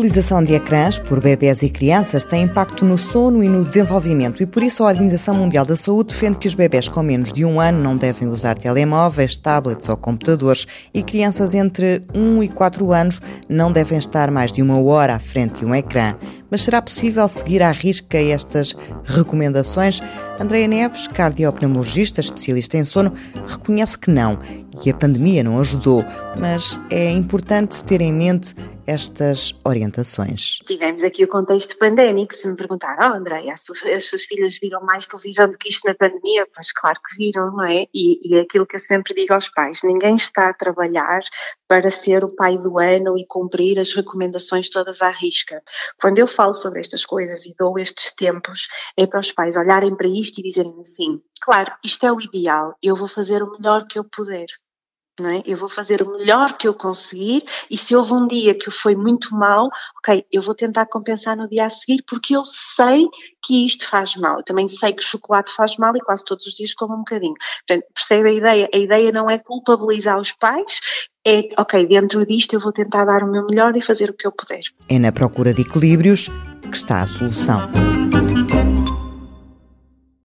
utilização de ecrãs por bebés e crianças tem impacto no sono e no desenvolvimento e por isso a Organização Mundial da Saúde defende que os bebés com menos de um ano não devem usar telemóveis, tablets ou computadores e crianças entre 1 e 4 anos não devem estar mais de uma hora à frente de um ecrã. Mas será possível seguir à risca estas recomendações? Andréa Neves, cardiopneumologista, especialista em sono, reconhece que não e a pandemia não ajudou, mas é importante ter em mente estas orientações. Tivemos aqui o contexto pandémico. Se me perguntaram, oh, André, as suas filhas viram mais televisão do que isto na pandemia? Pois claro que viram, não é? E, e é aquilo que eu sempre digo aos pais: ninguém está a trabalhar para ser o pai do ano e cumprir as recomendações todas à risca. Quando eu falo sobre estas coisas e dou estes tempos, é para os pais olharem para isto e dizerem assim: claro, isto é o ideal, eu vou fazer o melhor que eu puder. É? Eu vou fazer o melhor que eu conseguir e se houve um dia que foi muito mal, ok, eu vou tentar compensar no dia a seguir porque eu sei que isto faz mal. Eu também sei que o chocolate faz mal e quase todos os dias como um bocadinho. Portanto, percebe a ideia? A ideia não é culpabilizar os pais, é, ok, dentro disto eu vou tentar dar o meu melhor e fazer o que eu puder. É na procura de equilíbrios que está a solução.